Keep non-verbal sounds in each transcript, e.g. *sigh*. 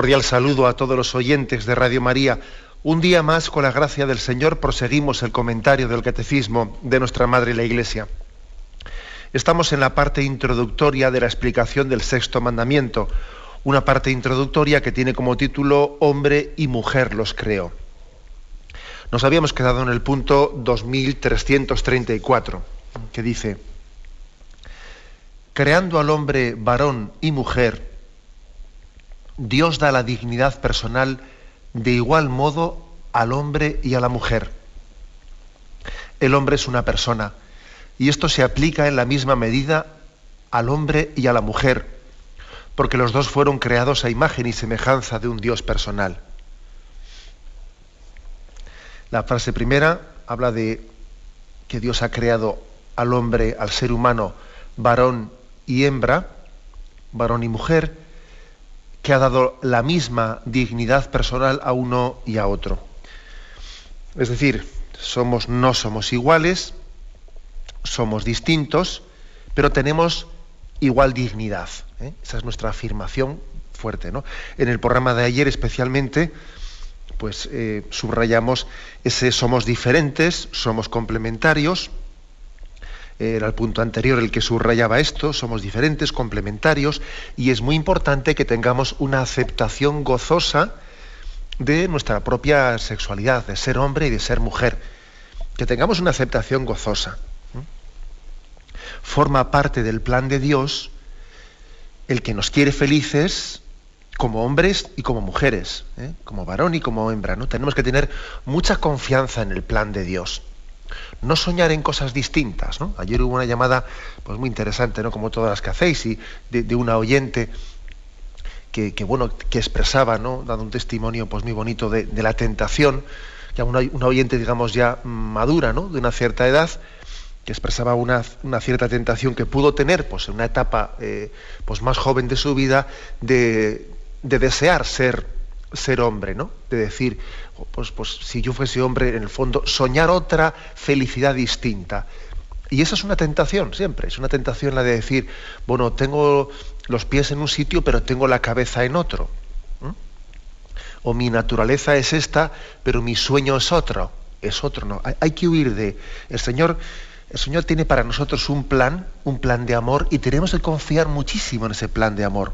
Cordial saludo a todos los oyentes de Radio María. Un día más, con la gracia del Señor, proseguimos el comentario del Catecismo de nuestra Madre la Iglesia. Estamos en la parte introductoria de la explicación del sexto mandamiento, una parte introductoria que tiene como título Hombre y mujer los creo. Nos habíamos quedado en el punto 2334, que dice, creando al hombre varón y mujer, Dios da la dignidad personal de igual modo al hombre y a la mujer. El hombre es una persona y esto se aplica en la misma medida al hombre y a la mujer, porque los dos fueron creados a imagen y semejanza de un Dios personal. La frase primera habla de que Dios ha creado al hombre, al ser humano, varón y hembra, varón y mujer, que ha dado la misma dignidad personal a uno y a otro. Es decir, somos, no somos iguales, somos distintos, pero tenemos igual dignidad. ¿eh? Esa es nuestra afirmación fuerte. ¿no? En el programa de ayer especialmente, pues eh, subrayamos ese somos diferentes, somos complementarios, era el punto anterior el que subrayaba esto, somos diferentes, complementarios, y es muy importante que tengamos una aceptación gozosa de nuestra propia sexualidad, de ser hombre y de ser mujer, que tengamos una aceptación gozosa. Forma parte del plan de Dios el que nos quiere felices como hombres y como mujeres, ¿eh? como varón y como hembra. ¿no? Tenemos que tener mucha confianza en el plan de Dios no soñar en cosas distintas. ¿no? Ayer hubo una llamada pues, muy interesante, ¿no? como todas las que hacéis, y de, una oyente que, bueno, que expresaba, ¿no? dando un testimonio pues, muy bonito de, la tentación, ya una, una, oyente, digamos, ya madura, ¿no? de una cierta edad, que expresaba una, cierta tentación que pudo tener pues, en una etapa eh, pues, más joven de su vida de, de desear ser ser hombre, ¿no? De decir, pues, pues si yo fuese hombre, en el fondo, soñar otra felicidad distinta. Y esa es una tentación, siempre, es una tentación la de decir, bueno, tengo los pies en un sitio, pero tengo la cabeza en otro. O mi naturaleza es esta, pero mi sueño es otro. Es otro, no. Hay, hay que huir de. El Señor, el Señor tiene para nosotros un plan, un plan de amor, y tenemos que confiar muchísimo en ese plan de amor.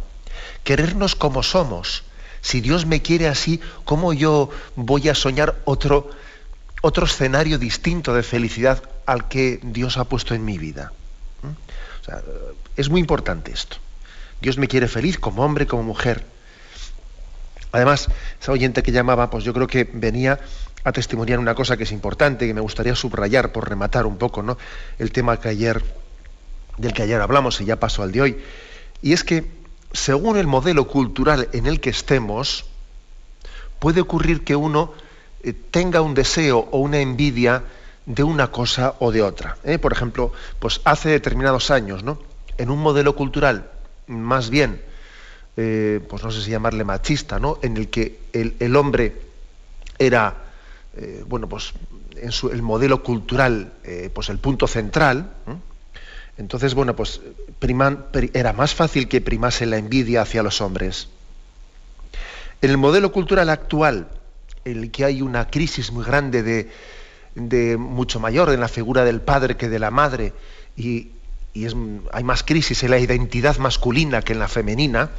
Querernos como somos si Dios me quiere así, ¿cómo yo voy a soñar otro, otro escenario distinto de felicidad al que Dios ha puesto en mi vida? ¿Mm? es muy importante esto. Dios me quiere feliz como hombre, como mujer. Además, esa oyente que llamaba, pues yo creo que venía a testimoniar una cosa que es importante, que me gustaría subrayar por rematar un poco, ¿no? El tema que ayer, del que ayer hablamos y ya pasó al de hoy. Y es que según el modelo cultural en el que estemos, puede ocurrir que uno eh, tenga un deseo o una envidia de una cosa o de otra. ¿eh? Por ejemplo, pues hace determinados años, ¿no? En un modelo cultural más bien, eh, pues no sé si llamarle machista, ¿no? En el que el, hombre era, bueno, pues en su, el modelo cultural, pues el punto central. Entonces, bueno, pues era más fácil que primase la envidia hacia los hombres. En el modelo cultural actual, en el que hay una crisis muy grande de, mucho mayor en la figura del padre que de la madre, y, hay más crisis en la identidad masculina que en la femenina,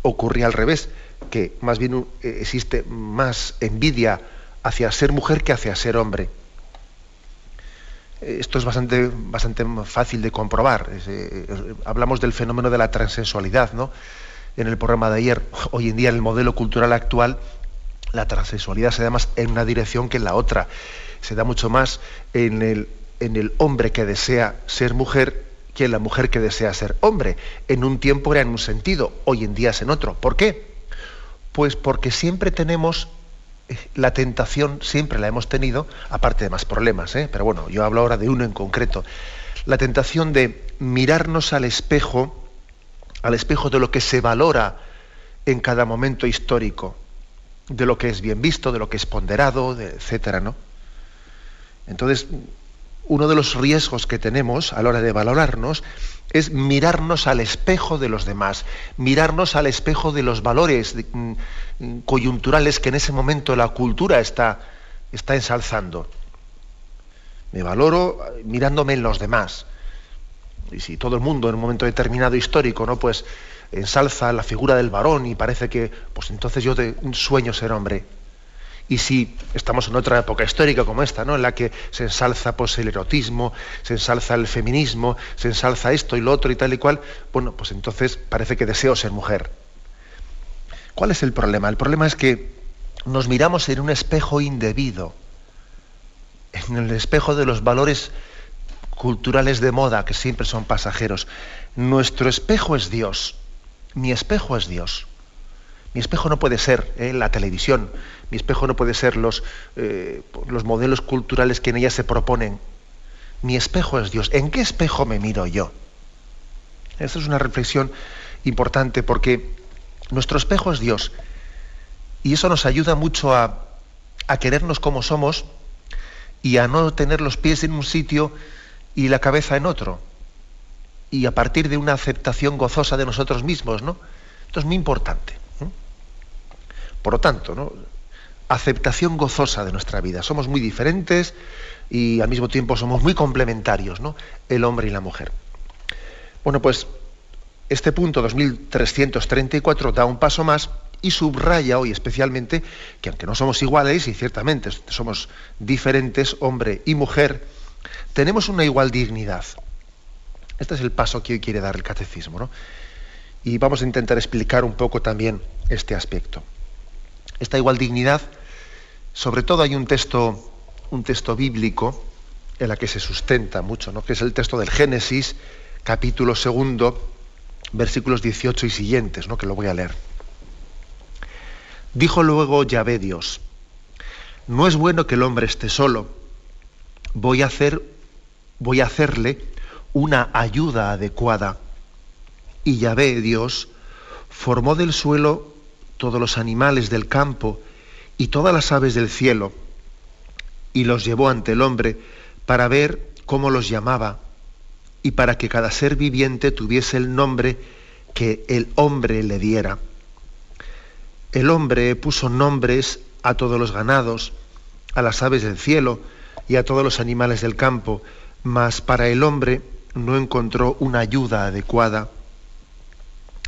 ocurría al revés, que más bien eh, existe más envidia hacia ser mujer que hacia ser hombre. Esto es bastante, bastante fácil de comprobar. Eh, hablamos del fenómeno de la transexualidad, ¿no? En el programa de ayer, hoy en día en el modelo cultural actual, la transexualidad se da más en una dirección que en la otra. Se da mucho más en el, en el hombre que desea ser mujer que en la mujer que desea ser hombre. En un tiempo era en un sentido, hoy en día es en otro. ¿Por qué? Pues porque siempre tenemos eh, la tentación, siempre la hemos tenido, aparte de más problemas, ¿eh? pero bueno, yo hablo ahora de uno en concreto, la tentación de mirarnos al espejo, al espejo de lo que se valora en cada momento histórico, de lo que es bien visto, de lo que es ponderado, etcétera, ¿no? Entonces, uno de los riesgos que tenemos a la hora de valorarnos es mirarnos al espejo de los demás, mirarnos al espejo de los valores mm, coyunturales que en ese momento la cultura está, está ensalzando. Me valoro mirándome en los demás. Y si todo el mundo en un momento determinado histórico, ¿no? Pues ensalza la figura del varón y parece que, pues entonces yo sueño ser hombre. Y si estamos en otra época histórica como esta, ¿no? en la que se ensalza pues, el erotismo, se ensalza el feminismo, se ensalza esto y lo otro y tal y cual, bueno, pues entonces parece que deseo ser mujer. ¿Cuál es el problema? El problema es que nos miramos en un espejo indebido, en el espejo de los valores culturales de moda que siempre son pasajeros. Nuestro espejo es Dios, mi espejo es Dios. Mi espejo no puede ser ¿eh? la televisión, mi espejo no puede ser los, eh, los modelos culturales que en ella se proponen. Mi espejo es Dios. ¿En qué espejo me miro yo? Esta es una reflexión importante porque nuestro espejo es Dios. Y eso nos ayuda mucho a, a querernos como somos y a no tener los pies en un sitio y la cabeza en otro. Y a partir de una aceptación gozosa de nosotros mismos, ¿no? Esto es muy importante. Por lo tanto, aceptación gozosa de nuestra vida. Somos muy diferentes y al mismo tiempo somos muy complementarios, ¿no? El hombre y la mujer. Bueno, pues este punto 2334 da un paso más y subraya hoy especialmente que aunque no somos iguales y ciertamente somos diferentes, hombre y mujer, tenemos una igual dignidad. Este es el paso que hoy quiere dar el catecismo, ¿no? Y vamos a intentar explicar un poco también este aspecto. Esta igual dignidad sobre todo hay un texto, un texto bíblico en la que se sustenta mucho, ¿no? que es el texto del Génesis, capítulo segundo, versículos 18 y siguientes, ¿no? que lo voy a leer. Dijo luego Yahvé Dios, no es bueno que el hombre esté solo, voy a, hacer, voy a hacerle una ayuda adecuada. Y Yahvé Dios formó del suelo todos los animales del campo, y todas las aves del cielo, y los llevó ante el hombre para ver cómo los llamaba, y para que cada ser viviente tuviese el nombre que el hombre le diera. El hombre puso nombres a todos los ganados, a las aves del cielo y a todos los animales del campo, mas para el hombre no encontró una ayuda adecuada.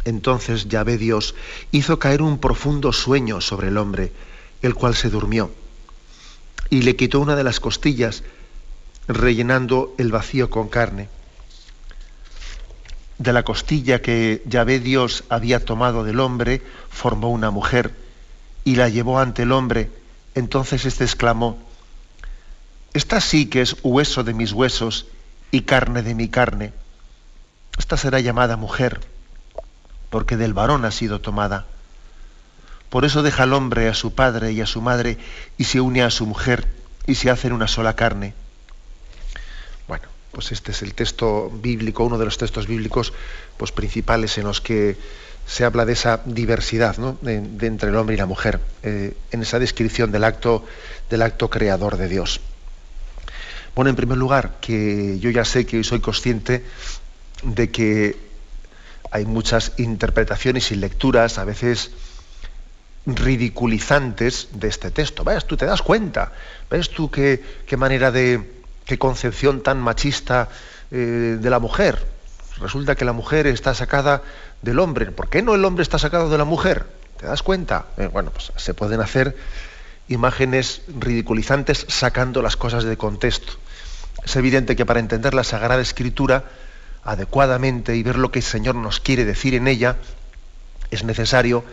Entonces Yahvé Dios hizo caer un profundo sueño sobre el hombre, el cual se durmió, y le quitó una de las costillas, rellenando el vacío con carne. De la costilla que Yahvé Dios había tomado del hombre, formó una mujer y la llevó ante el hombre. Entonces éste exclamó, Esta sí que es hueso de mis huesos y carne de mi carne. Esta será llamada mujer, porque del varón ha sido tomada. Por eso deja al hombre a su padre y a su madre y se une a su mujer y se hacen una sola carne. Bueno, pues este es el texto bíblico, uno de los textos bíblicos pues, principales en los que se habla de esa diversidad de, entre el hombre y la mujer, eh, en esa descripción del acto, del acto creador de Dios. Bueno, en primer lugar, que yo ya sé que soy consciente de que hay muchas interpretaciones y lecturas, a veces ridiculizantes de este texto. ¿Ves? Tú te das cuenta. ¿Ves tú qué, qué manera de, qué concepción tan machista eh, de la mujer? Resulta que la mujer está sacada del hombre. ¿Por qué no el hombre está sacado de la mujer? ¿Te das cuenta? Eh, bueno, pues se pueden hacer imágenes ridiculizantes sacando las cosas de contexto. Es evidente que para entender la Sagrada Escritura adecuadamente y ver lo que el Señor nos quiere decir en ella, es necesario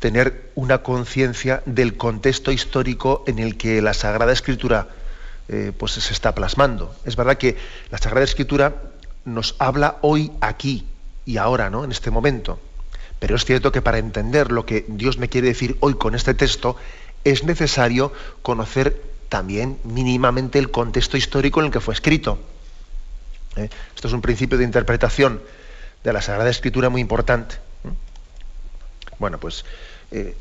tener una conciencia del contexto histórico en el que la Sagrada Escritura eh, pues se está plasmando. Es verdad que la Sagrada Escritura nos habla hoy, aquí y ahora, ¿no? en este momento. Pero es cierto que para entender lo que Dios me quiere decir hoy con este texto, es necesario conocer también mínimamente el contexto histórico en el que fue escrito. ¿Eh? Esto es un principio de interpretación de la Sagrada Escritura muy importante. ¿eh? Bueno, pues, eh,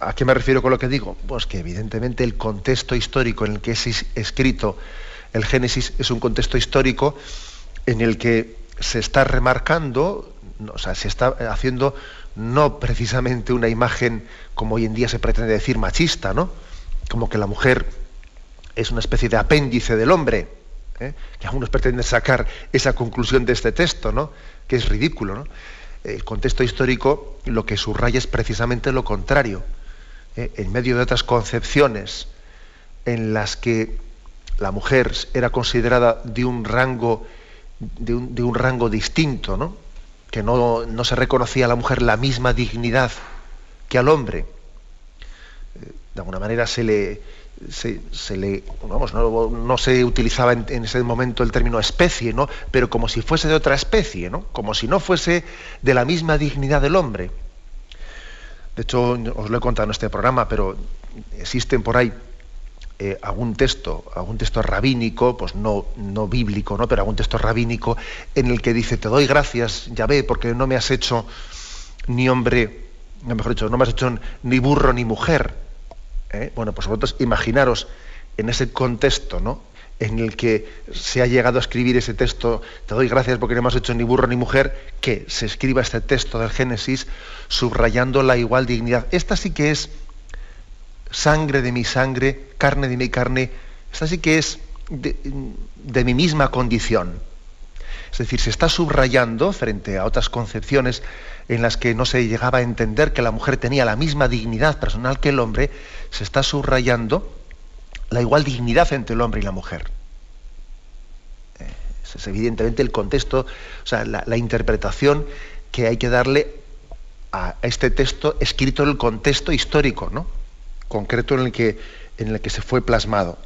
¿a qué me refiero con lo que digo? Pues que evidentemente el contexto histórico en el que es escrito el Génesis es un contexto histórico en el que se está remarcando, o sea, se está haciendo no precisamente una imagen como hoy en día se pretende decir machista, ¿no? Como que la mujer es una especie de apéndice del hombre, ¿eh? que algunos pretenden sacar esa conclusión de este texto, ¿no? Que es ridículo, ¿no? El contexto histórico lo que subraya es precisamente lo contrario. ¿eh? En medio de otras concepciones en las que la mujer era considerada de un rango, de un, rango distinto, ¿no? que no, se reconocía a la mujer la misma dignidad que al hombre. Eh, de alguna manera se le, se, le vamos, no, se utilizaba en, ese momento el término especie, ¿no? pero como si fuese de otra especie, ¿no? como si no fuese de la misma dignidad del hombre. De hecho, os lo he contado en este programa, pero existen por ahí eh, algún texto, algún texto rabínico, pues no, no bíblico, ¿no? pero algún texto rabínico en el que dice, te doy gracias, ya ve, porque no me has hecho ni hombre, mejor dicho, no me has hecho ni burro ni mujer. ¿Eh? Bueno, pues vosotros imaginaros en ese contexto, ¿no? en el que se ha llegado a escribir ese texto, te doy gracias porque no has hecho ni burro ni mujer, que se escriba este texto del Génesis subrayando la igual dignidad. Esta sí que es sangre de mi sangre, carne de mi carne, esta sí que es de, mi misma condición. Es decir, se está subrayando frente a otras concepciones en las que no se llegaba a entender que la mujer tenía la misma dignidad personal que el hombre, se está subrayando la igual dignidad entre el hombre y la mujer. Eh, es evidentemente el contexto, o sea, la, interpretación que hay que darle a este texto escrito en el contexto histórico, ¿no? concreto en el que, en el que se fue plasmado.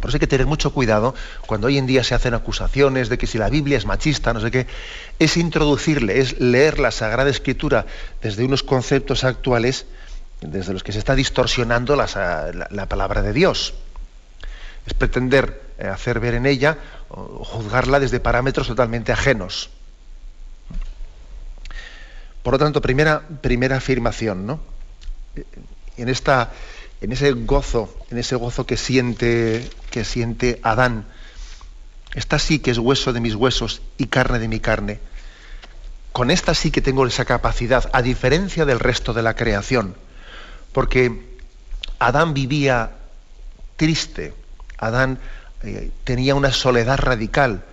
Por eso hay que tener mucho cuidado cuando hoy en día se hacen acusaciones de que si la Biblia es machista, no sé qué, es introducirle, es leer la Sagrada Escritura desde unos conceptos actuales, desde los que se está distorsionando la, palabra de Dios. Es pretender eh, hacer ver en ella juzgarla desde parámetros totalmente ajenos. Por lo tanto, primera, primera afirmación, ¿no? en, esta, en ese gozo, en ese gozo que siente, siente Adán. Esta sí que es hueso de mis huesos y carne de mi carne. Con esta sí que tengo esa capacidad, a diferencia del resto de la creación. Porque Adán vivía triste, Adán eh, tenía una soledad radical.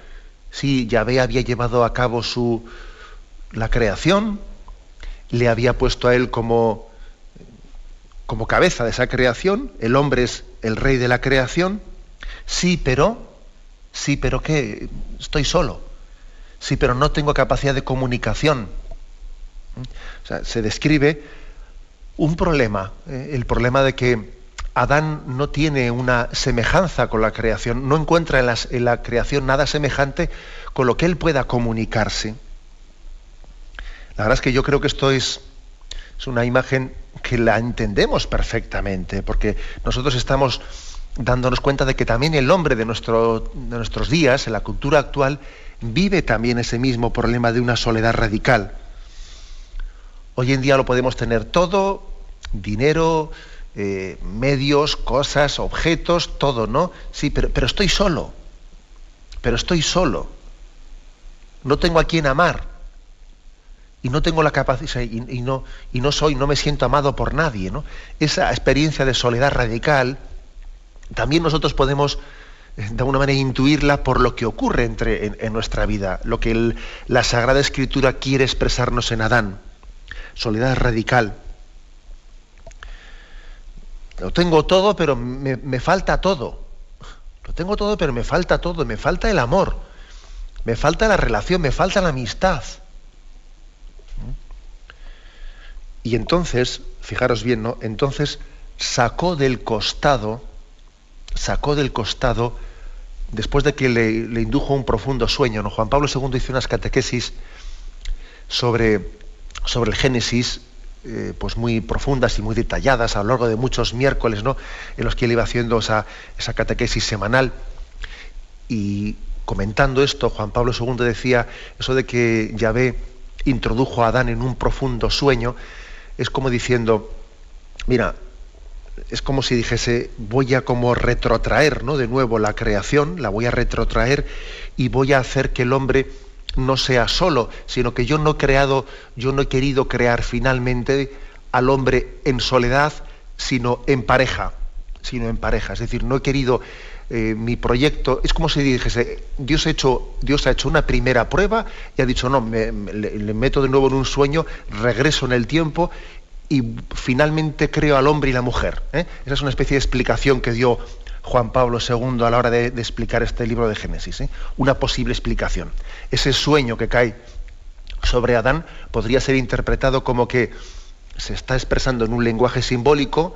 Sí, Yahvé había llevado a cabo su, la creación, le había puesto a él como como cabeza de esa creación, el hombre es el rey de la creación, sí, pero, sí, pero ¿qué? Estoy solo. Sí, pero no tengo capacidad de comunicación. O sea, se describe un problema, eh, el problema de que Adán no tiene una semejanza con la creación, no encuentra en, la creación nada semejante con lo que él pueda comunicarse. La verdad es que yo creo que esto es, es una imagen que la entendemos perfectamente, porque nosotros estamos dándonos cuenta de que también el hombre de, de nuestros días, en la cultura actual, vive también ese mismo problema de una soledad radical. Hoy en día lo podemos tener todo, dinero, eh, medios, cosas, objetos, todo, ¿no? Sí, pero, pero estoy solo, pero estoy solo. No tengo a quien amar y no tengo la capacidad y, no, y no soy, no me siento amado por nadie. ¿no? Esa experiencia de soledad radical, también nosotros podemos eh, de alguna manera intuirla por lo que ocurre entre, en, nuestra vida, lo que la Sagrada Escritura quiere expresarnos en Adán. Soledad radical. Lo tengo todo, pero me, me falta todo. Lo tengo todo, pero me falta todo. Me falta el amor. Me falta la relación, me falta la amistad. Y entonces, fijaros bien, ¿no? Entonces sacó del costado, sacó del costado, después de que le, indujo un profundo sueño, ¿no? Juan Pablo II hizo unas catequesis sobre sobre el Génesis, eh, pues muy profundas y muy detalladas a lo largo de muchos miércoles, ¿no? En los que él iba haciendo esa, esa catequesis semanal. Y comentando esto, Juan Pablo II decía eso de que Yahvé introdujo a Adán en un profundo sueño, es como diciendo, mira, es como si dijese, voy a como retrotraer, ¿no? De nuevo la creación, la voy a retrotraer y voy a hacer que el hombre no sea solo, sino que yo no he creado, yo no he querido crear finalmente al hombre en soledad, sino en pareja, sino en pareja. Es decir, no he querido eh, mi proyecto, es como si dijese, Dios ha, hecho, Dios ha hecho una primera prueba y ha dicho, no, me, le, meto de nuevo en un sueño, regreso en el tiempo y finalmente creo al hombre y la mujer. ¿eh? Esa es una especie de explicación que dio Juan Pablo II a la hora de, explicar este libro de Génesis. ¿eh? Una posible explicación. Ese sueño que cae sobre Adán podría ser interpretado como que se está expresando en un lenguaje simbólico,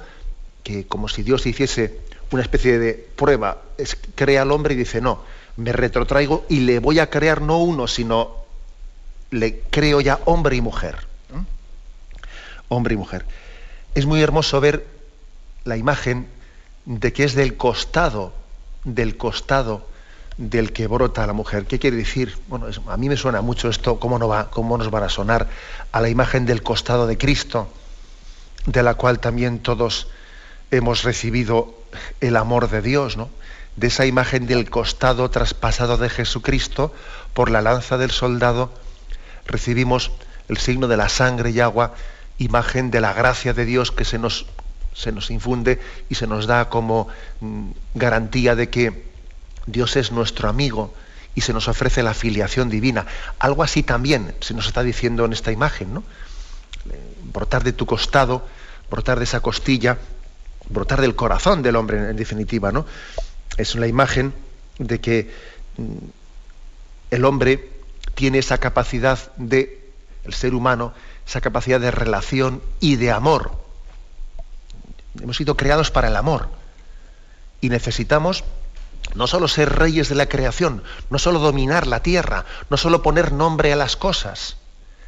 que como si Dios hiciese una especie de prueba, crea al hombre y dice, no, me retrotraigo y le voy a crear no uno, sino le creo ya hombre y mujer hombre y mujer. Es muy hermoso ver la imagen de que es del costado, del costado del que brota la mujer. ¿Qué quiere decir? Bueno, a mí me suena mucho esto, ¿cómo, no va, ¿cómo nos van a sonar? A la imagen del costado de Cristo, de la cual también todos hemos recibido el amor de Dios, ¿no? De esa imagen del costado traspasado de Jesucristo por la lanza del soldado, recibimos el signo de la sangre y agua imagen de la gracia de Dios que se nos, se nos infunde y se nos da como mm, garantía de que Dios es nuestro amigo y se nos ofrece la filiación divina. Algo así también se nos está diciendo en esta imagen, ¿no? Eh, brotar de tu costado, brotar de esa costilla, brotar del corazón del hombre en definitiva, ¿no? Es una imagen de que mm, el hombre tiene esa capacidad de, el ser humano, esa capacidad de relación y de amor. Hemos sido creados para el amor y necesitamos no solo ser reyes de la creación, no solo dominar la tierra, no solo poner nombre a las cosas,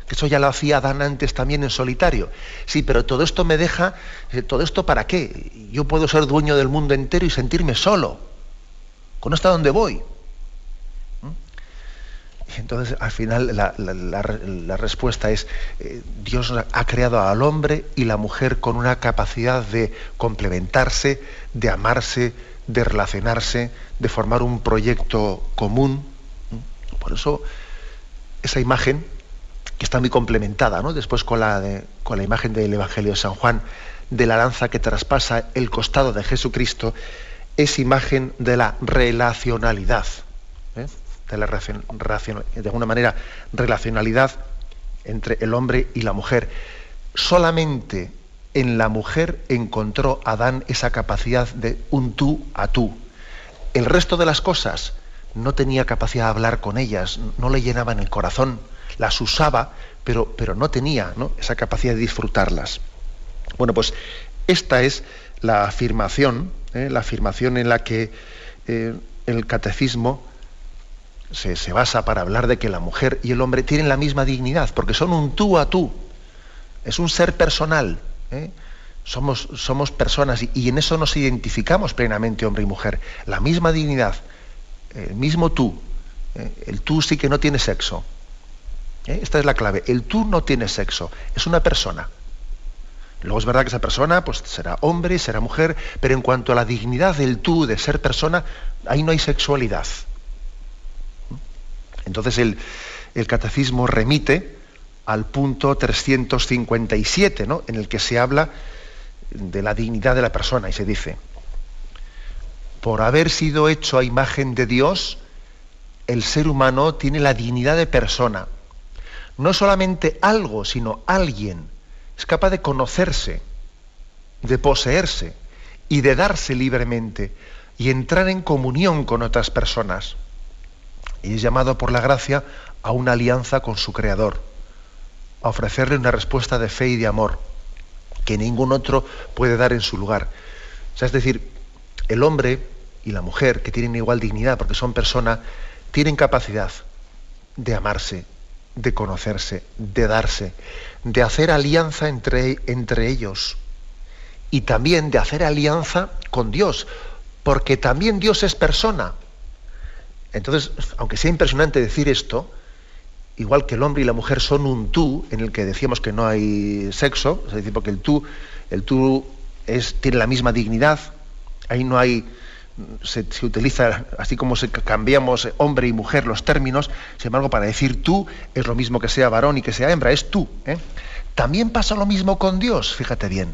que eso ya lo hacía Adán antes también en solitario. Sí, pero todo esto me deja, eh, ¿todo esto para qué? Yo puedo ser dueño del mundo entero y sentirme solo. ¿Con hasta dónde voy? Entonces, al final, la, respuesta es, eh, Dios ha creado al hombre y la mujer con una capacidad de complementarse, de amarse, de relacionarse, de formar un proyecto común. Por eso, esa imagen, que está muy complementada, ¿no? después con la, con la imagen del Evangelio de San Juan, de la lanza que traspasa el costado de Jesucristo, es imagen de la relacionalidad. De, la alguna manera relacionalidad entre el hombre y la mujer. Solamente en la mujer encontró Adán esa capacidad de un tú a tú. El resto de las cosas no tenía capacidad de hablar con ellas, no le llenaban el corazón, las usaba, pero, pero no tenía esa capacidad de disfrutarlas. Bueno, pues esta es la afirmación, ¿eh? la afirmación en la que eh, el catecismo se, basa para hablar de que la mujer y el hombre tienen la misma dignidad, porque son un tú a tú. Es un ser personal. ¿eh? Somos, somos, personas y, en eso nos identificamos plenamente hombre y mujer. La misma dignidad, el mismo tú. ¿eh? El tú sí que no tiene sexo. ¿eh? Esta es la clave. El tú no tiene sexo, es una persona. Luego es verdad que esa persona pues, será hombre, será mujer, pero en cuanto a la dignidad del tú, de ser persona, ahí no hay sexualidad. Entonces el, catecismo remite al punto 357, ¿no? en el que se habla de la dignidad de la persona y se dice, por haber sido hecho a imagen de Dios, el ser humano tiene la dignidad de persona. No solamente algo, sino alguien. Es capaz de conocerse, de poseerse y de darse libremente y entrar en comunión con otras personas y es llamado por la gracia a una alianza con su Creador, a ofrecerle una respuesta de fe y de amor que ningún otro puede dar en su lugar. es decir, el hombre y la mujer, que tienen igual dignidad porque son personas, tienen capacidad de amarse, de conocerse, de darse, de hacer alianza entre, entre ellos y también de hacer alianza con Dios, porque también Dios es persona. Entonces, aunque sea impresionante decir esto, igual que el hombre y la mujer son un tú, en el que decíamos que no hay sexo, es decir, porque el tú, el tú tiene la misma dignidad, ahí no hay, se, utiliza, así como se cambiamos hombre y mujer los términos, sin embargo, para decir tú es lo mismo que sea varón y que sea hembra, es tú. ¿eh? También pasa lo mismo con Dios, fíjate bien.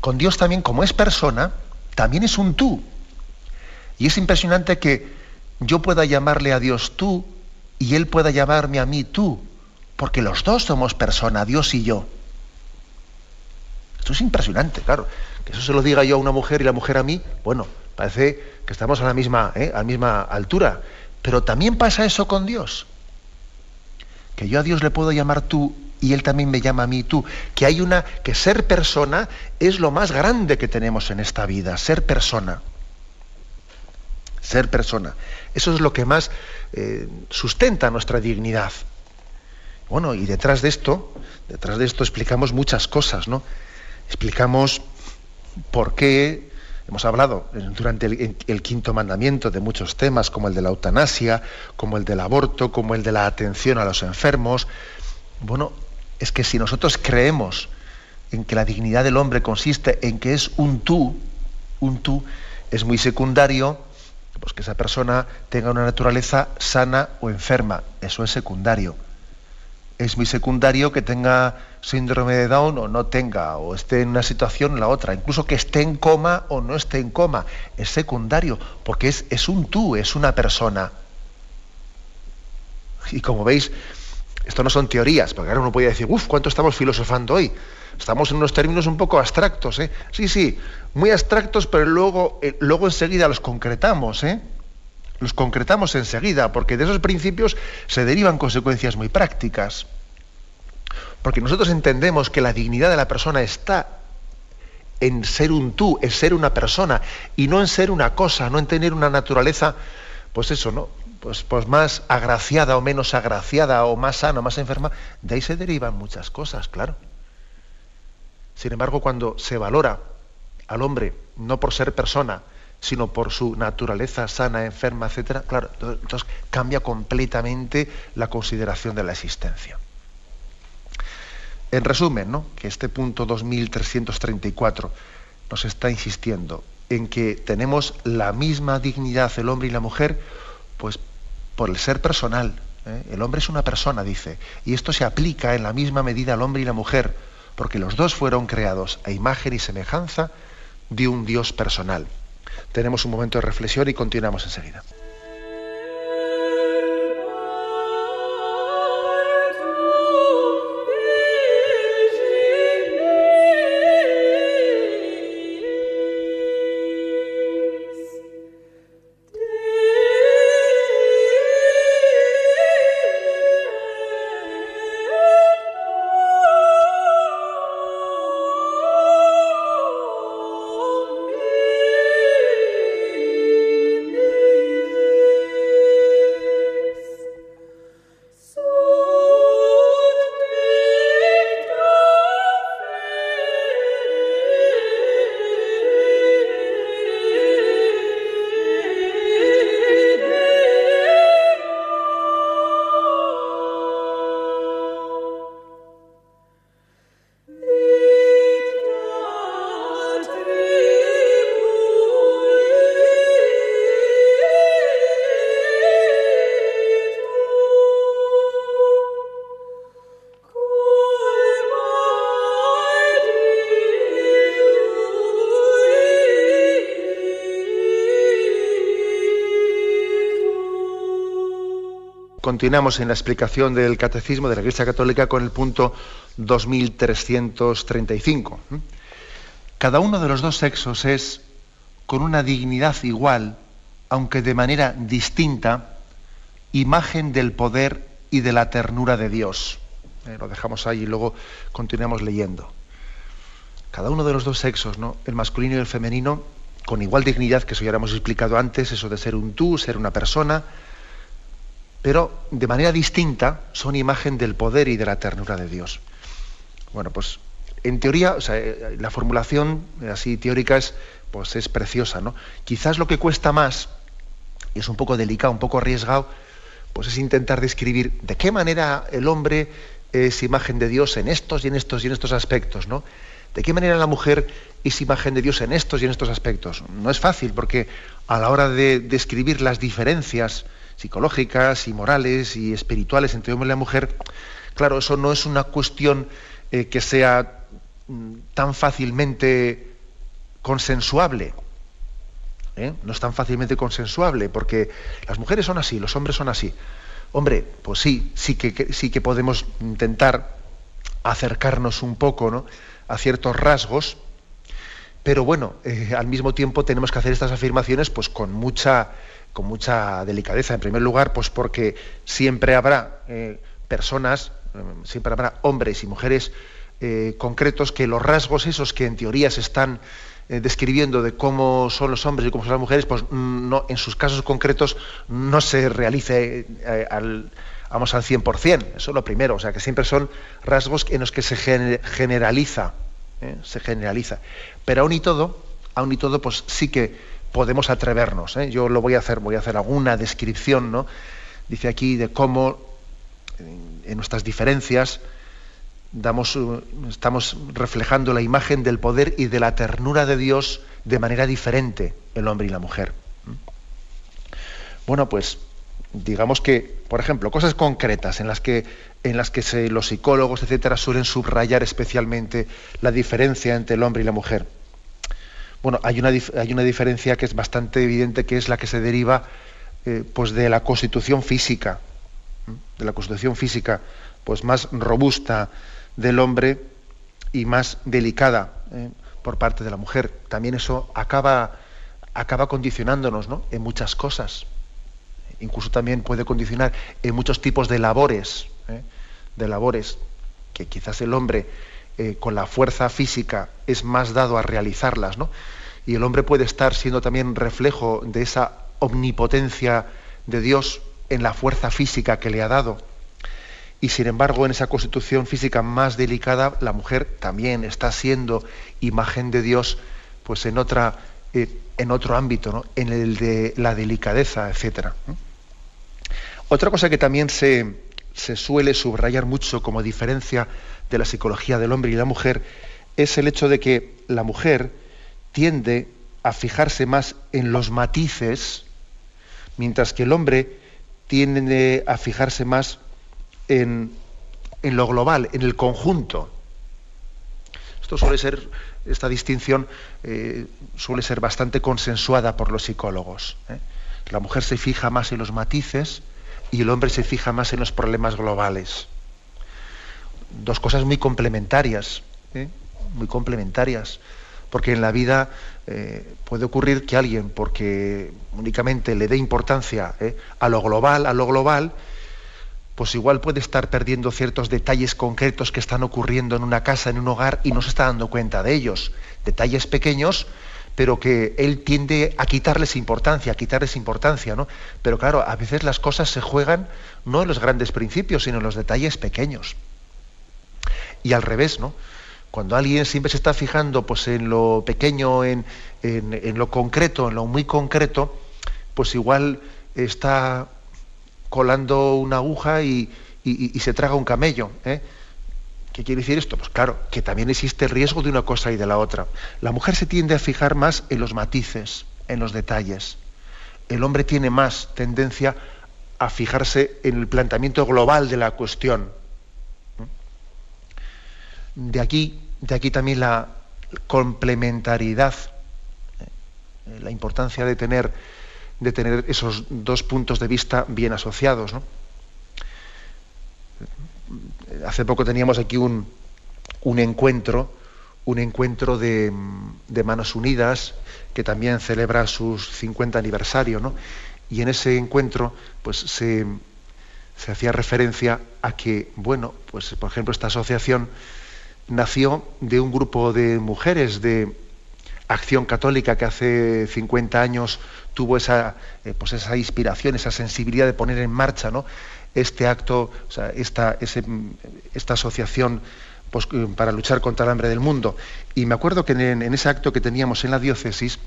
Con Dios también, como es persona, también es un tú. Y es impresionante que yo pueda llamarle a Dios tú y Él pueda llamarme a mí tú, porque los dos somos persona, Dios y yo. Esto es impresionante, claro. Que eso se lo diga yo a una mujer y la mujer a mí, bueno, parece que estamos a la misma, ¿eh? misma altura. Pero también pasa eso con Dios. Que yo a Dios le puedo llamar tú y Él también me llama a mí tú. Que hay una, que ser persona es lo más grande que tenemos en esta vida, ser persona. Ser persona. Eso es lo que más eh, sustenta nuestra dignidad. Bueno, y detrás de esto, detrás de esto explicamos muchas cosas, ¿no? Explicamos por qué hemos hablado durante el, quinto mandamiento de muchos temas, como el de la eutanasia, como el del aborto, como el de la atención a los enfermos. Bueno, es que si nosotros creemos en que la dignidad del hombre consiste en que es un tú, un tú, es muy secundario pues que esa persona tenga una naturaleza sana o enferma. Eso es secundario. Es muy secundario que tenga síndrome de Down o no tenga, o esté en una situación o en la otra. Incluso que esté en coma o no esté en coma. Es secundario, porque es, es un tú, es una persona. Y como veis, esto no son teorías, porque ahora uno puede decir, uff, ¿cuánto estamos filosofando hoy? Estamos en unos términos un poco abstractos, ¿eh? Sí, sí, muy abstractos, pero luego, eh, luego enseguida los concretamos, ¿eh? Los concretamos enseguida, porque de esos principios se derivan consecuencias muy prácticas. Porque nosotros entendemos que la dignidad de la persona está en ser un tú, en ser una persona, y no en ser una cosa, no en tener una naturaleza, pues eso, ¿no? pues, pues más agraciada o menos agraciada o más sana o más enferma, de ahí se derivan muchas cosas, claro. Sin embargo, cuando se valora al hombre no por ser persona, sino por su naturaleza sana, enferma, etcétera, claro, entonces cambia completamente la consideración de la existencia. En resumen, ¿no? que este punto 2334 nos está insistiendo en que tenemos la misma dignidad el hombre y la mujer, pues por el ser personal. ¿eh? El hombre es una persona, dice, y esto se aplica en la misma medida al hombre y la mujer, porque los dos fueron creados a imagen y semejanza de un Dios personal. Tenemos un momento de reflexión y continuamos enseguida. Continuamos en la explicación del Catecismo de la Iglesia Católica con el punto 2335. Cada uno de los dos sexos es, con una dignidad igual, aunque de manera distinta, imagen del poder y de la ternura de Dios. Eh, lo dejamos ahí y luego continuamos leyendo. Cada uno de los dos sexos, ¿no? el masculino y el femenino, con igual dignidad, que eso ya hemos explicado antes, eso de ser un tú, ser una persona, pero de manera distinta son imagen del poder y de la ternura de Dios. Bueno, pues en teoría, o sea, eh, la formulación así teórica es, pues es preciosa, ¿no? Quizás lo que cuesta más, y es un poco delicado, un poco arriesgado, pues es intentar describir de qué manera el hombre es imagen de Dios en estos y en estos y en estos aspectos, ¿no? De qué manera la mujer es imagen de Dios en estos y en estos aspectos. No es fácil porque a la hora de describir las diferencias psicológicas y morales y espirituales entre hombre y la mujer, claro, eso no es una cuestión eh, que sea mm, tan fácilmente consensuable. ¿eh? No es tan fácilmente consensuable porque las mujeres son así, los hombres son así. Hombre, pues sí, sí que, sí que podemos intentar acercarnos un poco ¿no? a ciertos rasgos, pero bueno, eh, al mismo tiempo tenemos que hacer estas afirmaciones pues, con, mucha, con mucha delicadeza. En primer lugar, pues porque siempre habrá eh, personas, siempre habrá hombres y mujeres concretos que los rasgos esos que en teoría se están eh, describiendo de cómo son los hombres y cómo son las mujeres, pues no, en sus casos concretos no se realice eh, al, vamos, al 100%. Eso es lo primero. O sea, que siempre son rasgos en los que se generaliza. ¿eh? Se generaliza. Pero aún y todo, aún y todo, pues sí que podemos atrevernos. Yo lo voy a hacer, voy a hacer alguna descripción, ¿no? Dice aquí de cómo en nuestras diferencias, eh, estamos reflejando la imagen del poder y de la ternura de Dios de manera diferente, el hombre y la mujer. Bueno, pues digamos que, por ejemplo, cosas concretas en las que, en las que los psicólogos, etcétera, suelen subrayar especialmente la diferencia entre el hombre y la mujer. Bueno, hay una, hay una diferencia que es bastante evidente, que es la que se deriva eh, pues de la constitución física, de la constitución física pues más robusta, del hombre y más delicada eh, por parte de la mujer. También eso acaba, acaba condicionándonos ¿no? en muchas cosas. Incluso también puede condicionar en muchos tipos de labores, ¿eh? de labores que quizás el hombre eh, con la fuerza física es más dado a realizarlas, ¿no? Y el hombre puede estar siendo también reflejo de esa omnipotencia de Dios en la fuerza física que le ha dado. Y sin embargo en esa constitución física más delicada la mujer también está siendo imagen de Dios pues en otra eh, en otro ámbito en el de la delicadeza etcétera otra cosa que también se suele subrayar mucho como diferencia de la psicología del hombre y la mujer es el hecho de que la mujer tiende a fijarse más en los matices mientras que el hombre tiende a fijarse más en, lo global, en el conjunto. Esto suele ser, esta distinción eh, suele ser bastante consensuada por los psicólogos. ¿eh? La mujer se fija más en los matices y el hombre se fija más en los problemas globales. Dos cosas muy complementarias, ¿eh? muy complementarias, porque en la vida puede ocurrir que alguien, porque únicamente le dé importancia a lo global, a lo global, pues igual puede estar perdiendo ciertos detalles concretos que están ocurriendo en una casa, en un hogar, y no se está dando cuenta de ellos. Detalles pequeños, pero que él tiende a quitarles importancia, a quitarles importancia, ¿no? Pero claro, a veces las cosas se juegan no en los grandes principios, sino en los detalles pequeños. Y al revés, ¿no? Cuando alguien siempre se está fijando pues, en lo pequeño, en, en lo concreto, en lo muy concreto, pues igual está colando una aguja y, se traga un camello. ¿eh? ¿Qué quiere decir esto? Pues claro, que también existe el riesgo de una cosa y de la otra. La mujer se tiende a fijar más en los matices, en los detalles. El hombre tiene más tendencia a fijarse en el planteamiento global de la cuestión. De aquí, de aquí también la complementariedad, ¿eh? la importancia de tener de tener esos dos puntos de vista bien asociados. Hace poco teníamos aquí un, encuentro, un encuentro de, Manos Unidas, que también celebra su 50 aniversario, ¿no? Y en ese encuentro, pues se, se hacía referencia a que, bueno, pues por ejemplo, esta asociación nació de un grupo de mujeres de acción católica que hace 50 años tuvo esa, eh, pues esa inspiración, esa sensibilidad de poner en marcha ¿no? este acto, esta, esta asociación pues, eh, para luchar contra el hambre del mundo. Y me acuerdo que en, ese acto que teníamos en la diócesis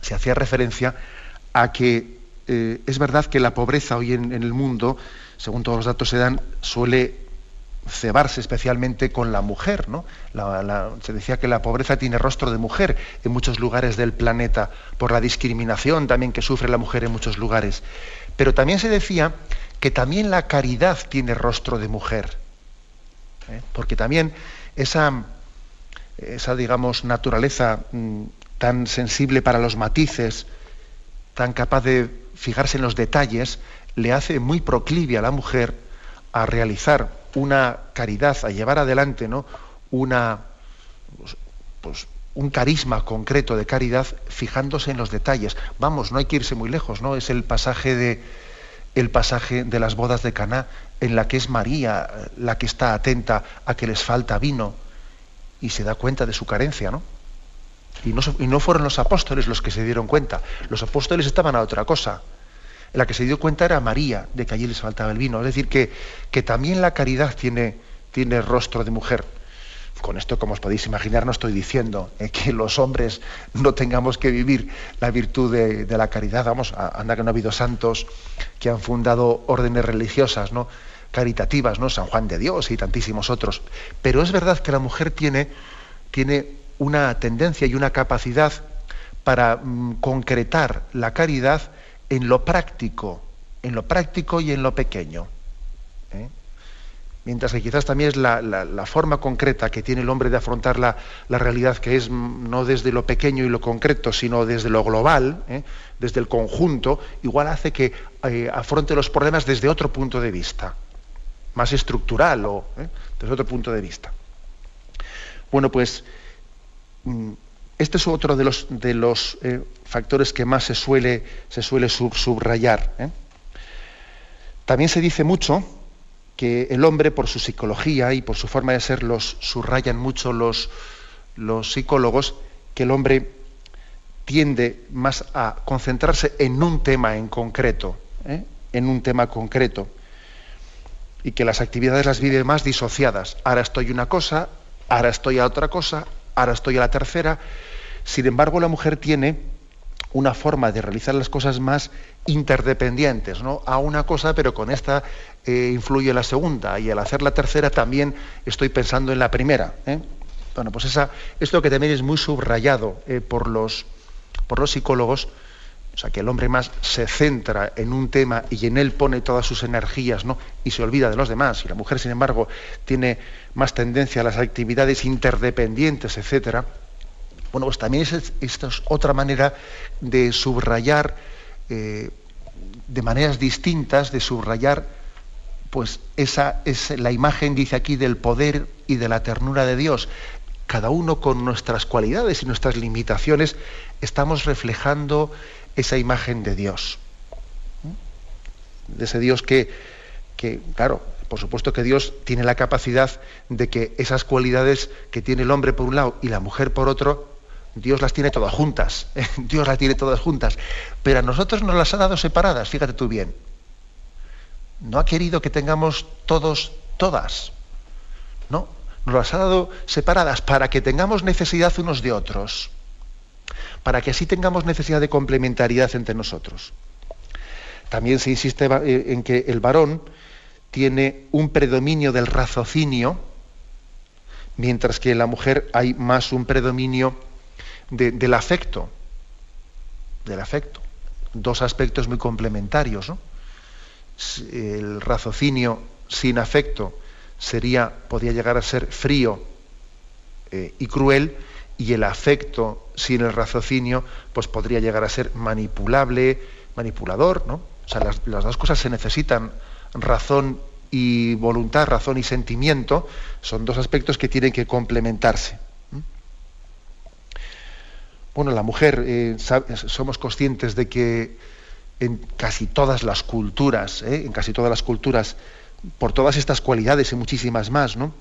se hacía referencia a que eh, es verdad que la pobreza hoy en, el mundo, según todos los datos se dan, suele cebarse especialmente con la mujer. ¿no? se decía que la pobreza tiene rostro de mujer en muchos lugares del planeta, por la discriminación también que sufre la mujer en muchos lugares. Pero también se decía que también la caridad tiene rostro de mujer. ¿eh? Porque también esa, esa digamos, naturaleza mm, tan sensible para los matices, tan capaz de fijarse en los detalles, le hace muy proclive a la mujer a realizar una caridad, a llevar adelante ¿no? una, pues, un carisma concreto de caridad fijándose en los detalles. Vamos, no hay que irse muy lejos, ¿no? Es el pasaje de, el pasaje de las bodas de Caná, en la que es María la que está atenta a que les falta vino y se da cuenta de su carencia, no, y no fueron los apóstoles los que se dieron cuenta, los apóstoles estaban a otra cosa la que se dio cuenta era María, de que allí les faltaba el vino. Es decir, que, que también la caridad tiene, tiene rostro de mujer. Con esto, como os podéis imaginar, no estoy diciendo eh, que los hombres no tengamos que vivir la virtud de, la caridad. Vamos, anda que no ha habido santos que han fundado órdenes religiosas, ¿no? caritativas, ¿no? San Juan de Dios y tantísimos otros. Pero es verdad que la mujer tiene, tiene una tendencia y una capacidad para mm, concretar la caridad en lo práctico, en lo práctico y en lo pequeño. ¿eh? Mientras que quizás también es la, forma concreta que tiene el hombre de afrontar la, realidad, que es no desde lo pequeño y lo concreto, sino desde lo global, ¿eh? desde el conjunto, igual hace que eh, afronte los problemas desde otro punto de vista, más estructural o desde otro punto de vista. Bueno, pues mm, este es otro de los, de los factores que más se suele, se suele subrayar. ¿eh? También se dice mucho que el hombre, por su psicología y por su forma de ser, los subrayan mucho los, los psicólogos, que el hombre tiende más a concentrarse en un tema en concreto, ¿eh? en un tema concreto, y que las actividades las vive más disociadas. Ahora estoy una cosa, ahora estoy a otra cosa, ahora estoy a la tercera. Sin embargo, la mujer tiene una forma de realizar las cosas más interdependientes, ¿no? A una cosa, pero con esta eh, influye la segunda, y al hacer la tercera también estoy pensando en la primera. ¿eh? Bueno, pues esa, esto que también es muy subrayado eh, por, los, por los psicólogos, o sea, que el hombre más se centra en un tema y en él pone todas sus energías. Y se olvida de los demás. Y la mujer, sin embargo, tiene más tendencia a las actividades interdependientes, etcétera. Bueno, pues también es, esta es otra manera de subrayar eh, de maneras distintas, de subrayar, pues esa es la imagen, dice aquí, del poder y de la ternura de Dios. Cada uno con nuestras cualidades y nuestras limitaciones estamos reflejando esa imagen de Dios. De ese Dios que, que, claro, por supuesto que Dios tiene la capacidad de que esas cualidades que tiene el hombre por un lado y la mujer por otro, Dios las tiene todas juntas. *laughs* Dios las tiene todas juntas. Pero a nosotros nos las ha dado separadas, fíjate tú bien. No ha querido que tengamos todos, todas. No, nos las ha dado separadas para que tengamos necesidad unos de otros para que así tengamos necesidad de complementariedad entre nosotros. También se insiste eh, en que el varón tiene un predominio del raciocinio, mientras que en la mujer hay más un predominio del afecto. Del afecto. Dos aspectos muy complementarios. El raciocinio sin afecto sería, podría llegar a ser frío eh, y cruel, y el afecto sin el raciocinio, pues podría llegar a ser manipulable, manipulador, ¿no? O sea, las, dos cosas se necesitan, razón y voluntad, razón y sentimiento, son dos aspectos que tienen que complementarse. Bueno, la mujer, eh, somos conscientes de que en casi todas las culturas, ¿eh? en casi todas las culturas, por todas estas cualidades y muchísimas más, ¿no?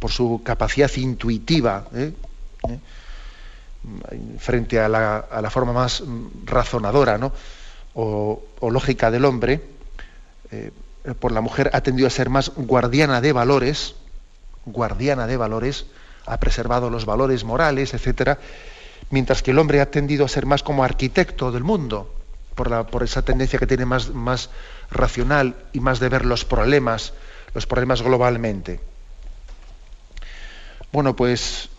por su capacidad intuitiva, ¿eh? frente a la, forma más razonadora o, lógica del hombre, por la mujer ha tendido a ser más guardiana de valores, guardiana de valores, ha preservado los valores morales, etcétera, mientras que el hombre ha tendido a ser más como arquitecto del mundo, por, esa tendencia que tiene más, más racional y más de ver los problemas, los problemas globalmente. Bueno, pues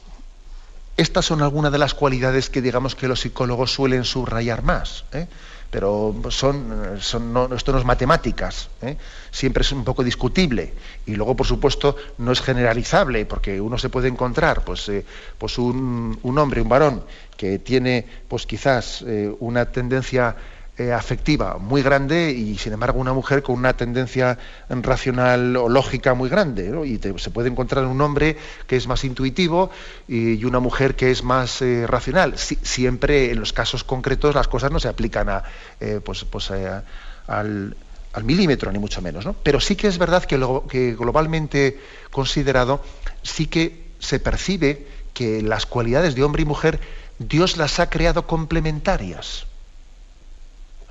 estas son algunas de las cualidades que digamos que los psicólogos suelen subrayar más. ¿eh? Pero son, son esto no es matemáticas, ¿eh? siempre es un poco discutible y luego por supuesto no es generalizable porque uno se puede encontrar pues, eh, pues un, un, hombre, un varón que tiene pues quizás eh, una tendencia eh, afectiva muy grande y sin embargo una mujer con una tendencia racional o lógica muy grande. Y se puede encontrar un hombre que es más intuitivo y, una mujer que es más eh, racional. siempre en los casos concretos las cosas no se aplican a, eh, pues, pues al, milímetro, ni mucho menos. Pero sí que es verdad que globalmente considerado, sí que se percibe que las cualidades de hombre y mujer Dios las ha creado complementarias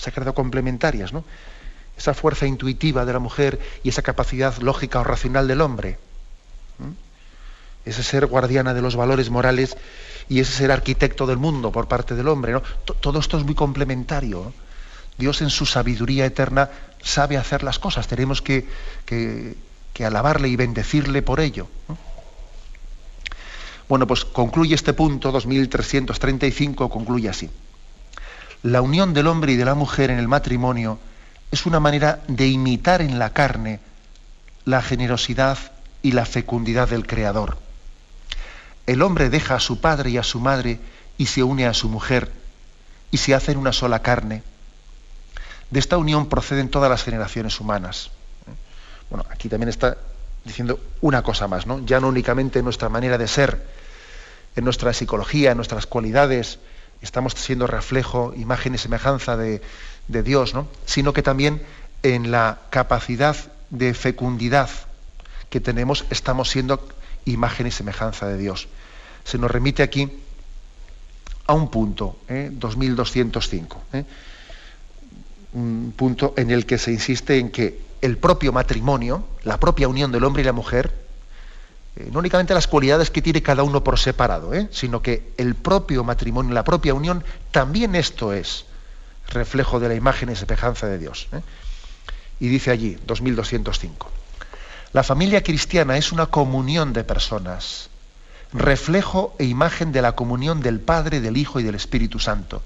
se ha creado complementarias, ¿no? Esa fuerza intuitiva de la mujer y esa capacidad lógica o racional del hombre. Ese ser guardiana de los valores morales y ese ser arquitecto del mundo por parte del hombre. ¿no? Todo esto es muy complementario. Dios en su sabiduría eterna sabe hacer las cosas. Tenemos que, que, alabarle y bendecirle por ello. Bueno, pues concluye este punto 2335, concluye así la unión del hombre y de la mujer en el matrimonio es una manera de imitar en la carne la generosidad y la fecundidad del Creador. El hombre deja a su padre y a su madre y se une a su mujer y se hacen una sola carne. De esta unión proceden todas las generaciones humanas. Bueno, aquí también está diciendo una cosa más, ¿no? Ya no únicamente en nuestra manera de ser, en nuestra psicología, en nuestras cualidades, estamos siendo reflejo, imagen y semejanza de, Dios, ¿no? sino que también en la capacidad de fecundidad que tenemos estamos siendo imagen y semejanza de Dios. Se nos remite aquí a un punto, ¿eh? 2205, ¿eh? un punto en el que se insiste en que el propio matrimonio, la propia unión del hombre y la mujer, eh, no únicamente las cualidades que tiene cada uno por separado, ¿eh? sino que el propio matrimonio, la propia unión, también esto es reflejo de la imagen y semejanza de Dios. ¿eh? Y dice allí, 2205, la familia cristiana es una comunión de personas, reflejo e imagen de la comunión del Padre, del Hijo y del Espíritu Santo.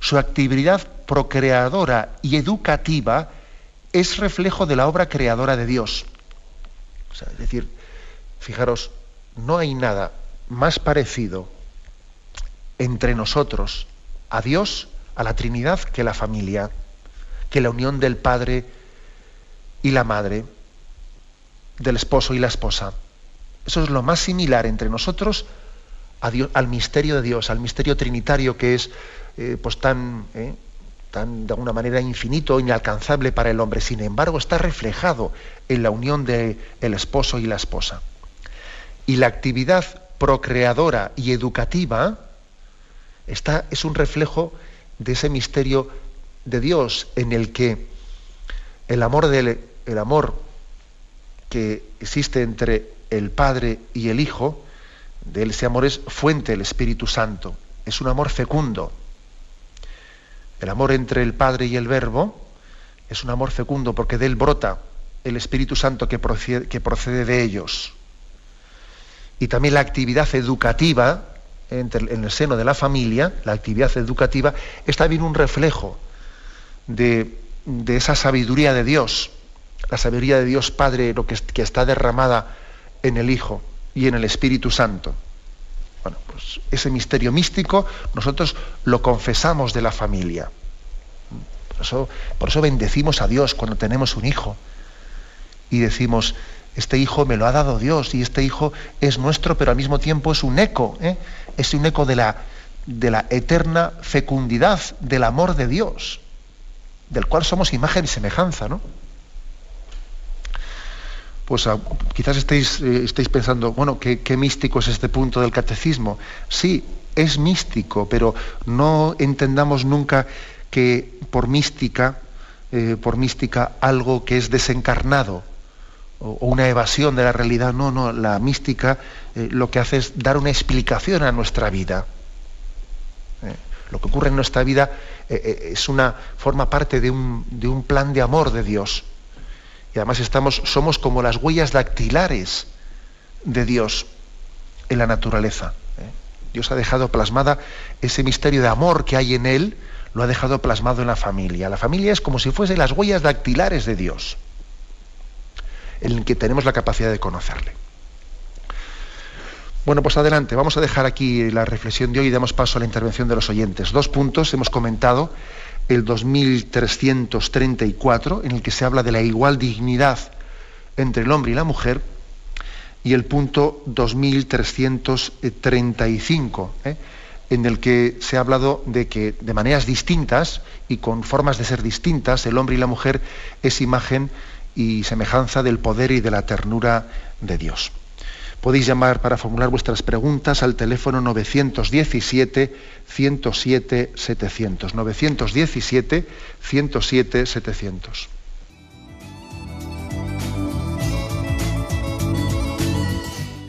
Su actividad procreadora y educativa es reflejo de la obra creadora de Dios. es decir, Fijaros, no hay nada más parecido entre nosotros a Dios, a la Trinidad, que la familia, que la unión del Padre y la Madre, del esposo y la esposa. Eso es lo más similar entre nosotros al misterio de Dios, al misterio trinitario que es eh, pues tan, eh, tan, de alguna manera infinito, inalcanzable para el hombre. Sin embargo, está reflejado en la unión del el esposo y la esposa. Y la actividad procreadora y educativa está, es un reflejo de ese misterio de Dios en el que el amor, del, el amor que existe entre el Padre y el Hijo, de ese amor es fuente del Espíritu Santo, es un amor fecundo. El amor entre el Padre y el Verbo es un amor fecundo porque de él brota el Espíritu Santo que que procede de ellos y también la actividad educativa en el seno de la familia, la actividad educativa, es también un reflejo de, esa sabiduría de Dios, la sabiduría de Dios Padre, lo que, que, está derramada en el Hijo y en el Espíritu Santo. Bueno, pues ese misterio místico nosotros lo confesamos de la familia. Por eso, por eso bendecimos a Dios cuando tenemos un hijo y decimos, este hijo me lo ha dado Dios y este hijo es nuestro, pero al mismo tiempo es un eco, ¿eh? es un eco de la, de la eterna fecundidad del amor de Dios, del cual somos imagen y semejanza, ¿no? Pues ah, quizás estéis, eh, estéis, pensando, bueno, ¿qué, místico es este punto del catecismo. Sí, es místico, pero no entendamos nunca que por mística, eh, por mística algo que es desencarnado o, una evasión de la realidad. No, no, la mística eh, lo que hace es dar una explicación a nuestra vida. Eh, lo que ocurre en nuestra vida es una, forma parte de un, de un plan de amor de Dios. Y además estamos, somos como las huellas dactilares de Dios en la naturaleza. ¿eh? Dios ha dejado plasmada ese misterio de amor que hay en Él, lo ha dejado plasmado en la familia. La familia es como si fuese las huellas dactilares de Dios, en el que tenemos la capacidad de conocerle. Bueno, pues adelante, vamos a dejar aquí la reflexión de hoy y damos paso a la intervención de los oyentes. Dos puntos hemos comentado, el 2334, en el que se habla de la igual dignidad entre el hombre y la mujer, y el punto 2335, ¿eh? en el que se ha hablado de que de maneras distintas y con formas de ser distintas, el hombre y la mujer es imagen y semejanza del poder y de la ternura de Dios. Podéis llamar para formular vuestras preguntas al teléfono 917 107 700. 917 107 700.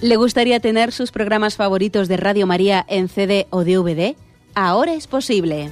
¿Le gustaría tener sus programas favoritos de Radio María en CD o DVD? Ahora es posible.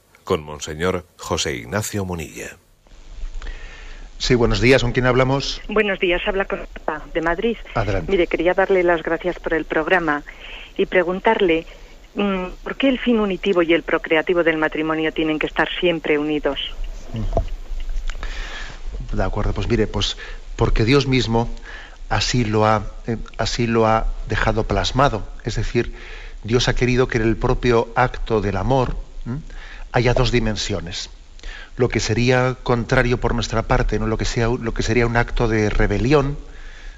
con Monseñor José Ignacio Munilla. Sí, buenos días. ¿Con quién hablamos? Buenos días. Habla con de Madrid. Adelante. Mire, quería darle las gracias por el programa y preguntarle mm, por qué el fin unitivo y el procreativo del matrimonio tienen que estar siempre unidos. De acuerdo, pues mire, pues porque Dios mismo así lo ha, eh, así lo ha dejado plasmado. Es decir, Dios ha querido que en el propio acto del amor haya dos dimensiones. Lo que sería contrario por nuestra parte, ¿no? lo, que sería un acto de rebelión,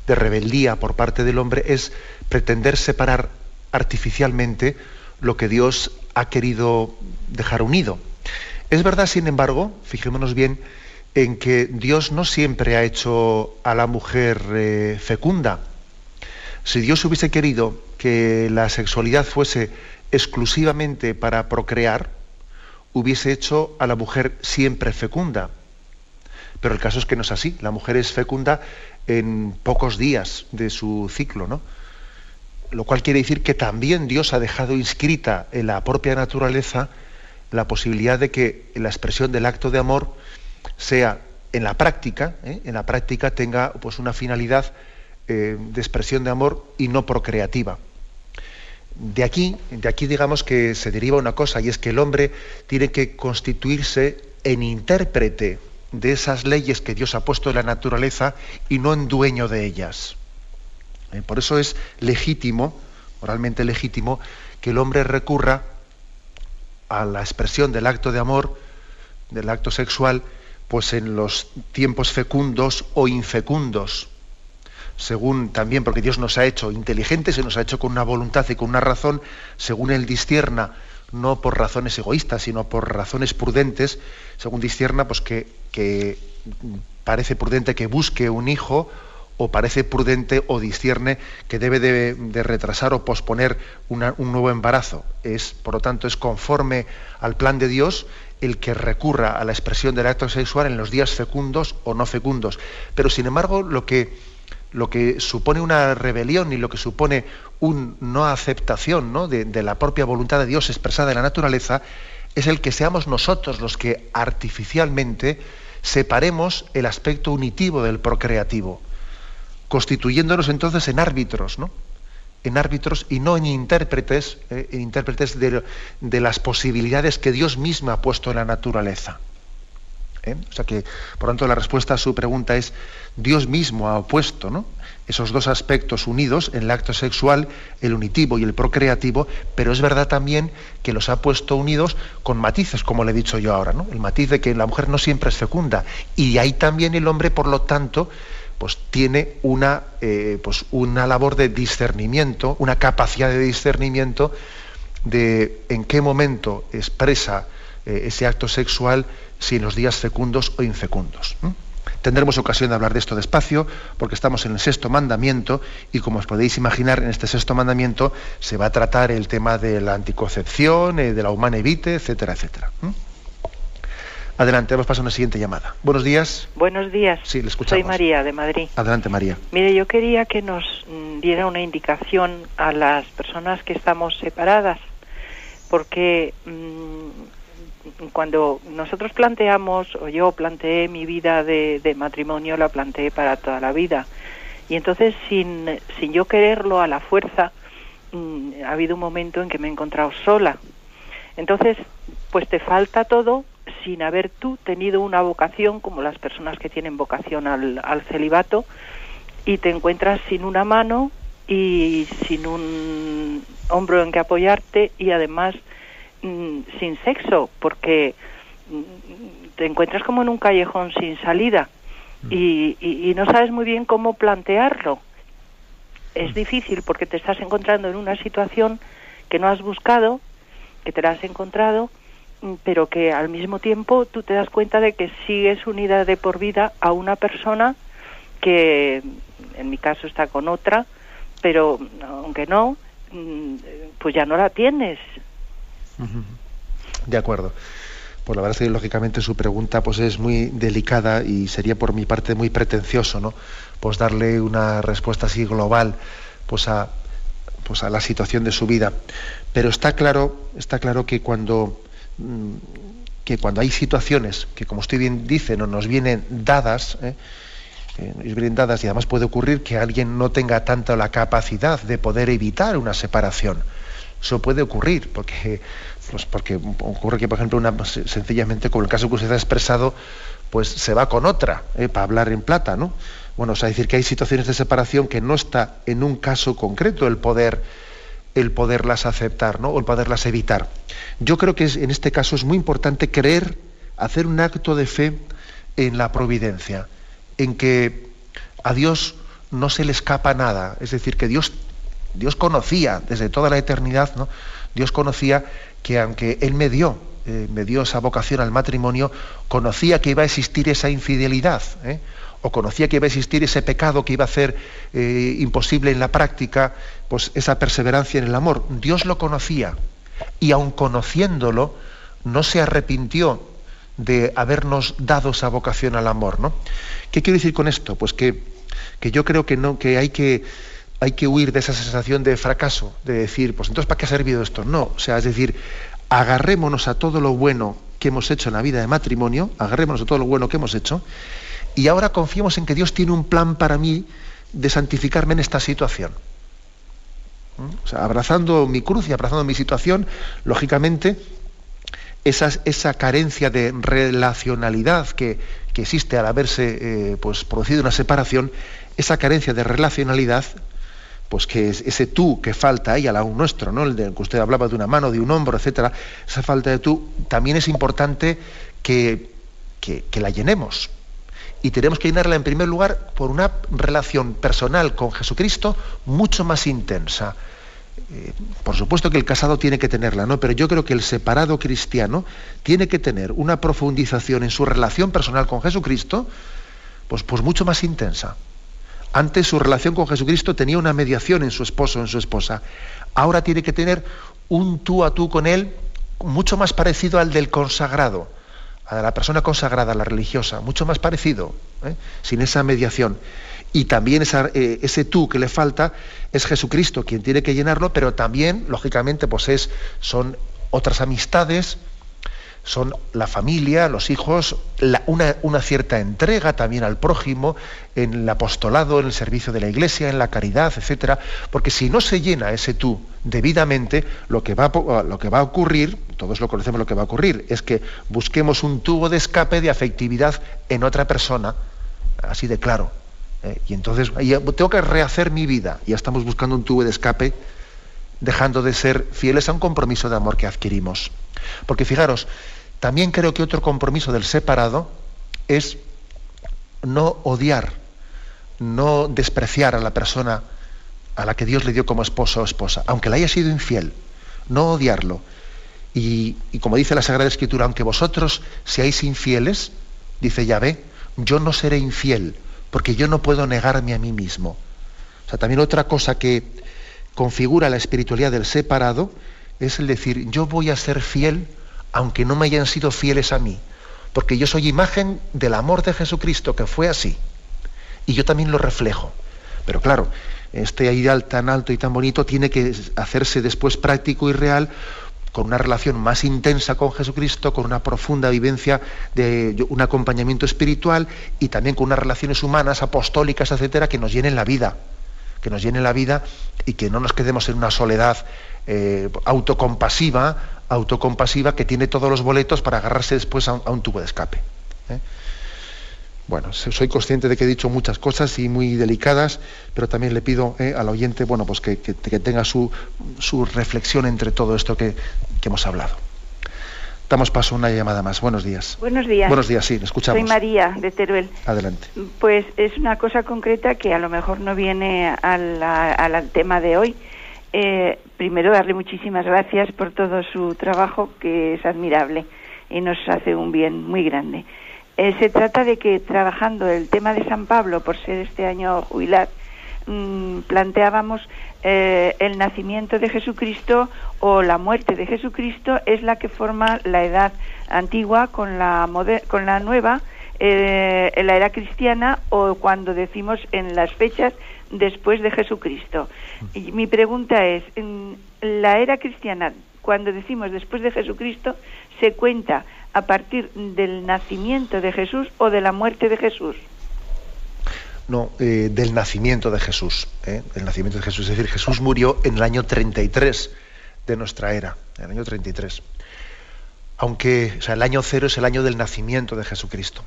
de rebeldía por parte del hombre, es pretender separar artificialmente lo que Dios ha querido dejar unido. Es verdad, sin embargo, fijémonos bien, en que Dios no siempre ha hecho a la mujer eh, fecunda. Si Dios hubiese querido que la sexualidad fuese exclusivamente para procrear, hubiese hecho a la mujer siempre fecunda. Pero el caso es que no es así. La mujer es fecunda en pocos días de su ciclo, ¿no? Lo cual quiere decir que también Dios ha dejado inscrita en la propia naturaleza la posibilidad de que la expresión del acto de amor sea en la práctica, ¿eh? en la práctica tenga pues una finalidad eh, de expresión de amor y no procreativa. De aquí, de aquí digamos que se deriva una cosa, y es que el hombre tiene que constituirse en intérprete de esas leyes que Dios ha puesto en la naturaleza y no en dueño de ellas. ¿Eh? Por eso es legítimo, moralmente legítimo, que el hombre recurra a la expresión del acto de amor, del acto sexual, pues en los tiempos fecundos o infecundos, según también, porque Dios nos ha hecho inteligentes y nos ha hecho con una voluntad y con una razón, según Él discierna, no por razones egoístas, sino por razones prudentes, según discierna, pues que, que parece prudente que busque un hijo o parece prudente o discierne que debe de, retrasar o posponer un nuevo embarazo. Es, por lo tanto, es conforme al plan de Dios el que recurra a la expresión del acto sexual en los días fecundos o no fecundos. Pero sin embargo, lo que, lo que supone una rebelión y lo que supone una no aceptación ¿no? De, la propia voluntad de Dios expresada en la naturaleza, es el que seamos nosotros los que artificialmente separemos el aspecto unitivo del procreativo, constituyéndonos entonces en árbitros, ¿no? en árbitros y no en intérpretes, eh, en intérpretes de, las posibilidades que Dios mismo ha puesto en la naturaleza. ¿Eh? O sea que, por tanto, la respuesta a su pregunta es, Dios mismo ha opuesto ¿no? esos dos aspectos unidos en el acto sexual, el unitivo y el procreativo, pero es verdad también que los ha puesto unidos con matices, como le he dicho yo ahora, ¿no? el matiz de que la mujer no siempre es fecunda, y ahí también el hombre, por lo tanto, pues tiene una, eh, pues una labor de discernimiento, una capacidad de discernimiento de en qué momento expresa eh, ese acto sexual, si en los días fecundos o infecundos. Tendremos ocasión de hablar de esto despacio, porque estamos en el sexto mandamiento y como os podéis imaginar, en este sexto mandamiento se va a tratar el tema de la anticoncepción, eh, de la humana evite, etcétera, etcétera. Adelante, vamos a pasar a una siguiente llamada. Buenos días. Buenos días. Sí, le escuchamos. Soy María, de Madrid. Adelante, María. Mire, yo quería que nos mm, diera una indicación a las personas que estamos separadas, porque mmm, cuando nosotros planteamos, o yo planteé mi vida de, matrimonio, la planteé para toda la vida. Y entonces, sin, sin yo quererlo a la fuerza, mmm, ha habido un momento en que me he encontrado sola. Entonces, pues te falta todo sin haber tú tenido una vocación como las personas que tienen vocación al, al celibato y te encuentras sin una mano y sin un hombro en que apoyarte y además mmm, sin sexo porque mmm, te encuentras como en un callejón sin salida y, y, y no sabes muy bien cómo plantearlo. Es difícil porque te estás encontrando en una situación que no has buscado, que te la has encontrado pero que al mismo tiempo tú te das cuenta de que sigues unida de por vida a una persona que en mi caso está con otra, pero aunque no, pues ya no la tienes. De acuerdo. Pues la verdad es que lógicamente su pregunta pues es muy delicada y sería por mi parte muy pretencioso, ¿no? Pues darle una respuesta así global pues a pues a la situación de su vida. Pero está claro, está claro que cuando Mm, hay situaciones que, como usted bien dice, no nos vienen dadas, ¿eh? Eh, vienen dadas y además puede ocurrir que alguien no tenga tanto la capacidad de poder evitar una separación. Eso puede ocurrir, porque, pues porque ocurre que, por ejemplo, una, sencillamente, como el caso que usted ha expresado, pues se va con otra, ¿eh? para hablar en plata, ¿no? Bueno, o sea, decir que hay situaciones de separación que no está en un caso concreto el poder el poderlas aceptar ¿no? o el poderlas evitar. Yo creo que es, en este caso es muy importante creer, hacer un acto de fe en la providencia, en que a Dios no se le escapa nada, es decir, que Dios, Dios conocía desde toda la eternidad, ¿no? Dios conocía que aunque Él me dio, eh, me dio esa vocación al matrimonio, conocía que iba a existir esa infidelidad. ¿eh? o conocía que iba a existir ese pecado que iba a hacer eh, imposible en la práctica, pues esa perseverancia en el amor. Dios lo conocía y aun conociéndolo, no se arrepintió de habernos dado esa vocación al amor. ¿no? ¿Qué quiero decir con esto? Pues que, que yo creo que, no, que hay que hay que huir de esa sensación de fracaso, de decir, pues entonces ¿para qué ha servido esto? No, o sea, es decir, agarrémonos a todo lo bueno que hemos hecho en la vida de matrimonio, agarrémonos a todo lo bueno que hemos hecho y ahora confiemos en que Dios tiene un plan para mí de santificarme en esta situación. ¿Mm? O sea, abrazando mi cruz y abrazando mi situación, lógicamente, esa, carencia de relacionalidad que, que existe al haberse eh, pues, producido una separación, esa carencia de relacionalidad, pues que es ese tú que falta ahí al lado nuestro, ¿no? El que usted hablaba de una mano, de un hombro, etcétera, esa falta de tú, también es importante que, que, que la llenemos y tenemos que llenarla en primer lugar por una relación personal con Jesucristo mucho más intensa. Eh, por supuesto que el casado tiene que tenerla, ¿no? Pero yo creo que el separado cristiano tiene que tener una profundización en su relación personal con Jesucristo, pues, pues mucho más intensa. Antes su relación con Jesucristo tenía una mediación en su esposo, en su esposa. Ahora tiene que tener un tú a tú con él mucho más parecido al del consagrado a la persona consagrada, a la religiosa, mucho más parecido, ¿eh? sin esa mediación. y también eh, ese tú que le falta es Jesucristo quien tiene que llenarlo, pero también, lógicamente, pues es, son otras amistades, son la familia, los hijos, una, cierta entrega también al prójimo, en el apostolado, en el servicio de la iglesia, en la caridad, etcétera, porque si no se llena ese tú debidamente, lo que va a, lo que va a ocurrir, todos lo conocemos lo que va a ocurrir, es que busquemos un tubo de escape de afectividad en otra persona, así de claro. ¿eh? y entonces tengo que rehacer mi vida, ya estamos buscando un tubo de escape, dejando de ser fieles a un compromiso de amor que adquirimos. Porque fijaros, también creo que otro compromiso del separado es no odiar, no despreciar a la persona a la que Dios le dio como esposo o esposa, aunque le haya sido infiel, no odiarlo. Y, como dice la Sagrada Escritura, aunque vosotros seáis infieles, dice Yahvé, yo no seré infiel, porque yo no puedo negarme a mí mismo. O sea, también otra cosa que configura la espiritualidad del separado es el decir, yo voy a ser fiel aunque no me hayan sido fieles a mí, porque yo soy imagen del amor de Jesucristo, que fue así, y yo también lo reflejo. Pero claro, este ideal tan alto y tan bonito tiene que hacerse después práctico y real con una relación más intensa con Jesucristo, con una profunda vivencia de un acompañamiento espiritual y también con unas relaciones humanas, apostólicas, etcétera, que nos llenen la vida, que nos llenen la vida y que no nos quedemos en una soledad eh, autocompasiva, autocompasiva que tiene todos los boletos para agarrarse después a un, tubo de escape. ¿eh? Bueno, soy consciente de que he dicho muchas cosas y muy delicadas, pero también le pido eh, al oyente, bueno, pues que, tenga su, reflexión entre todo esto que, hemos hablado. Damos paso a una llamada más. Buenos días. Buenos días. Buenos días, sí, escuchamos. Soy María de Teruel. Adelante. Pues es una cosa concreta que a lo mejor no viene al, tema de hoy. Eh, primero, darle muchísimas gracias por todo su trabajo, que es admirable y nos hace un bien muy grande. Eh, se trata de que trabajando el tema de San Pablo, por ser este año jubilar, mm, planteábamos eh, el nacimiento de Jesucristo o la muerte de Jesucristo es la que forma la edad antigua con la, con la nueva, eh, en la era cristiana o cuando decimos en las fechas después de Jesucristo. Mi pregunta es, en la era cristiana, cuando decimos después de Jesucristo, se cuenta a partir del nacimiento de Jesús o de la muerte de Jesús? No, eh, del nacimiento de Jesús. ¿eh? Nacimiento de Jesús. Es decir, Jesús murió en el año 33 de nuestra era, en el año 33. Aunque, o sea, el año cero es el año del nacimiento de Jesucristo.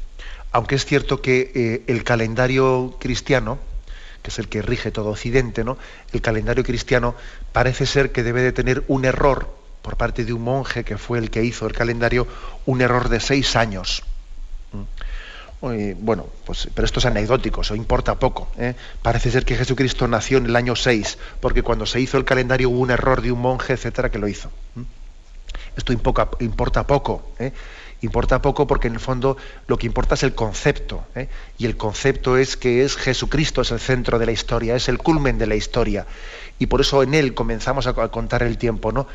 Aunque es cierto que eh, el calendario cristiano, que es el que rige todo Occidente, ¿no? El calendario cristiano parece ser que debe de tener un error por parte de un monje que fue el que hizo el calendario, un error de seis años. Bueno, pues, pero esto es anecdótico, eso importa poco. ¿eh? Parece ser que Jesucristo nació en el año 6, porque cuando se hizo el calendario hubo un error de un monje, etcétera, que lo hizo. Esto importa poco. ¿eh? Importa poco porque en el fondo lo que importa es el concepto. ¿eh? Y el concepto es que es Jesucristo, es el centro de la historia, es el culmen de la historia. Y por eso en él comenzamos a contar el tiempo, ¿no?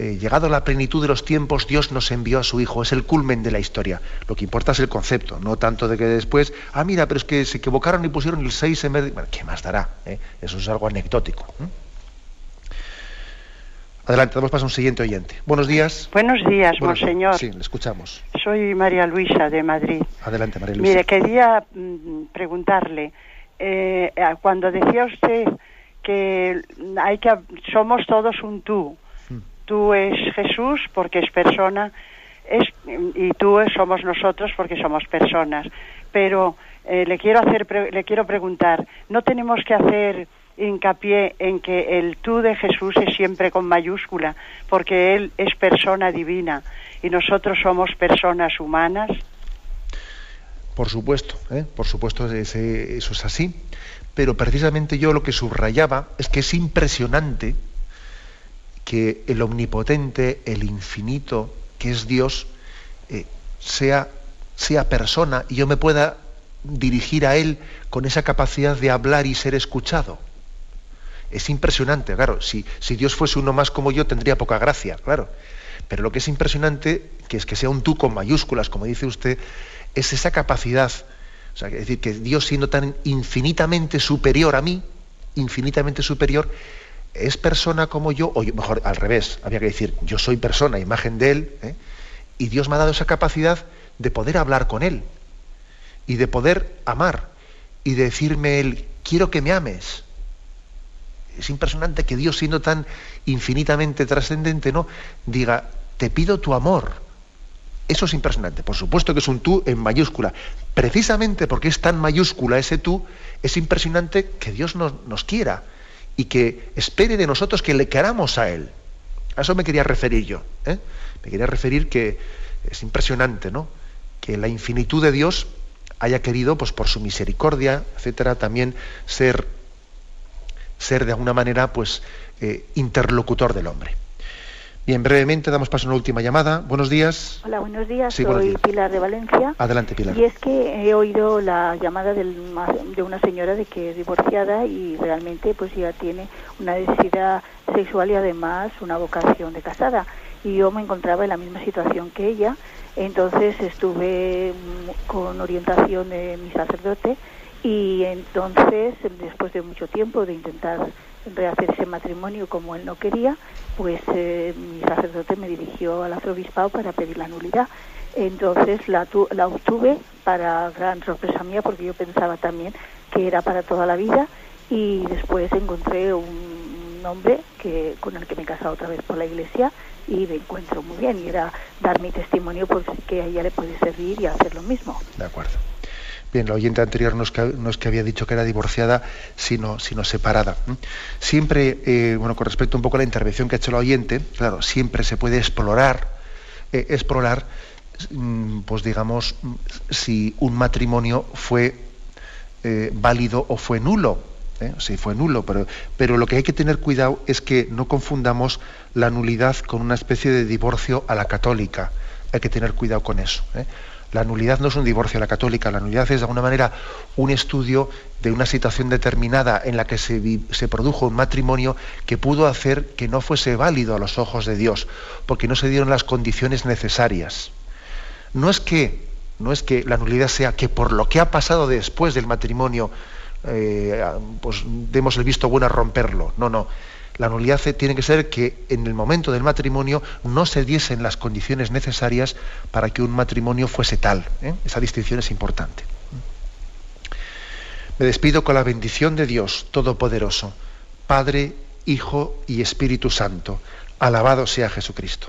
Eh, llegado a la plenitud de los tiempos, Dios nos envió a su Hijo. Es el culmen de la historia. Lo que importa es el concepto, no tanto de que después, ah, mira, pero es que se equivocaron y pusieron el 6 en vez de... Bueno, ¿qué más dará? Eh? Eso es algo anecdótico. Adelante, damos paso a un siguiente oyente. Buenos días. Buenos días, monseñor. Sí, le escuchamos. Soy María Luisa, de Madrid. Adelante, María Luisa. Mire, quería mm, preguntarle, eh, cuando decía usted que hay que somos todos un tú, tú es Jesús porque es persona es, y tú somos nosotros porque somos personas. Pero eh, le quiero hacer, le quiero preguntar, ¿no tenemos que hacer hincapié en que el tú de Jesús es siempre con mayúscula, porque Él es persona divina y nosotros somos personas humanas? Por supuesto, ¿eh? por supuesto eso es así, pero precisamente yo lo que subrayaba es que es impresionante que el omnipotente, el infinito, que es Dios, eh, sea, sea persona y yo me pueda dirigir a Él con esa capacidad de hablar y ser escuchado. Es impresionante, claro, si, si Dios fuese uno más como yo tendría poca gracia, claro. Pero lo que es impresionante, que es que sea un tú con mayúsculas, como dice usted, es esa capacidad, o sea, es decir, que Dios siendo tan infinitamente superior a mí, infinitamente superior, es persona como yo, o mejor al revés, había que decir, yo soy persona, imagen de Él, ¿eh? y Dios me ha dado esa capacidad de poder hablar con Él y de poder amar y de decirme Él, quiero que me ames. Es impresionante que Dios, siendo tan infinitamente trascendente, no diga, te pido tu amor. Eso es impresionante. Por supuesto que es un tú en mayúscula. Precisamente porque es tan mayúscula ese tú, es impresionante que Dios nos, nos quiera y que espere de nosotros que le queramos a Él. A eso me quería referir yo. ¿eh? Me quería referir que es impresionante, ¿no? Que la infinitud de Dios haya querido, pues por su misericordia, etcétera, también ser, ser de alguna manera, pues, eh, interlocutor del hombre. Bien, brevemente damos paso a una última llamada. Buenos días. Hola, buenos días. Soy Pilar de Valencia. Adelante, Pilar. Y es que he oído la llamada de una señora de que es divorciada y realmente pues ya tiene una necesidad sexual y además una vocación de casada. Y yo me encontraba en la misma situación que ella. Entonces estuve con orientación de mi sacerdote y entonces, después de mucho tiempo de intentar rehacer ese matrimonio como él no quería, pues eh, mi sacerdote me dirigió al arzobispado para pedir la nulidad. Entonces la, la obtuve para gran sorpresa mía porque yo pensaba también que era para toda la vida y después encontré un hombre que, con el que me he casado otra vez por la iglesia y me encuentro muy bien y era dar mi testimonio porque a ella le puede servir y hacer lo mismo. De acuerdo. Bien, la oyente anterior no es que, había dicho que era divorciada, sino, separada. Siempre, eh, bueno, con respecto un poco a la intervención que ha hecho la oyente, claro, siempre se puede explorar, eh, explorar, mm, pues digamos, si un matrimonio fue eh, válido o fue nulo. Si fue nulo, pero, pero lo que hay que tener cuidado es que no confundamos la nulidad con una especie de divorcio a la católica. Hay que tener cuidado con eso. La nulidad no es un divorcio a la católica, la nulidad es de alguna manera un estudio de una situación determinada en la que se, se, produjo un matrimonio que pudo hacer que no fuese válido a los ojos de Dios, porque no se dieron las condiciones necesarias. No es que, no es que la nulidad sea que por lo que ha pasado después del matrimonio, eh, pues demos el visto bueno a romperlo. No, no la nulidad tiene que ser que en el momento del matrimonio no se diesen las condiciones necesarias para que un matrimonio fuese tal. ¿eh? Esa distinción es importante. Me despido con la bendición de Dios Todopoderoso, Padre, Hijo y Espíritu Santo. Alabado sea Jesucristo.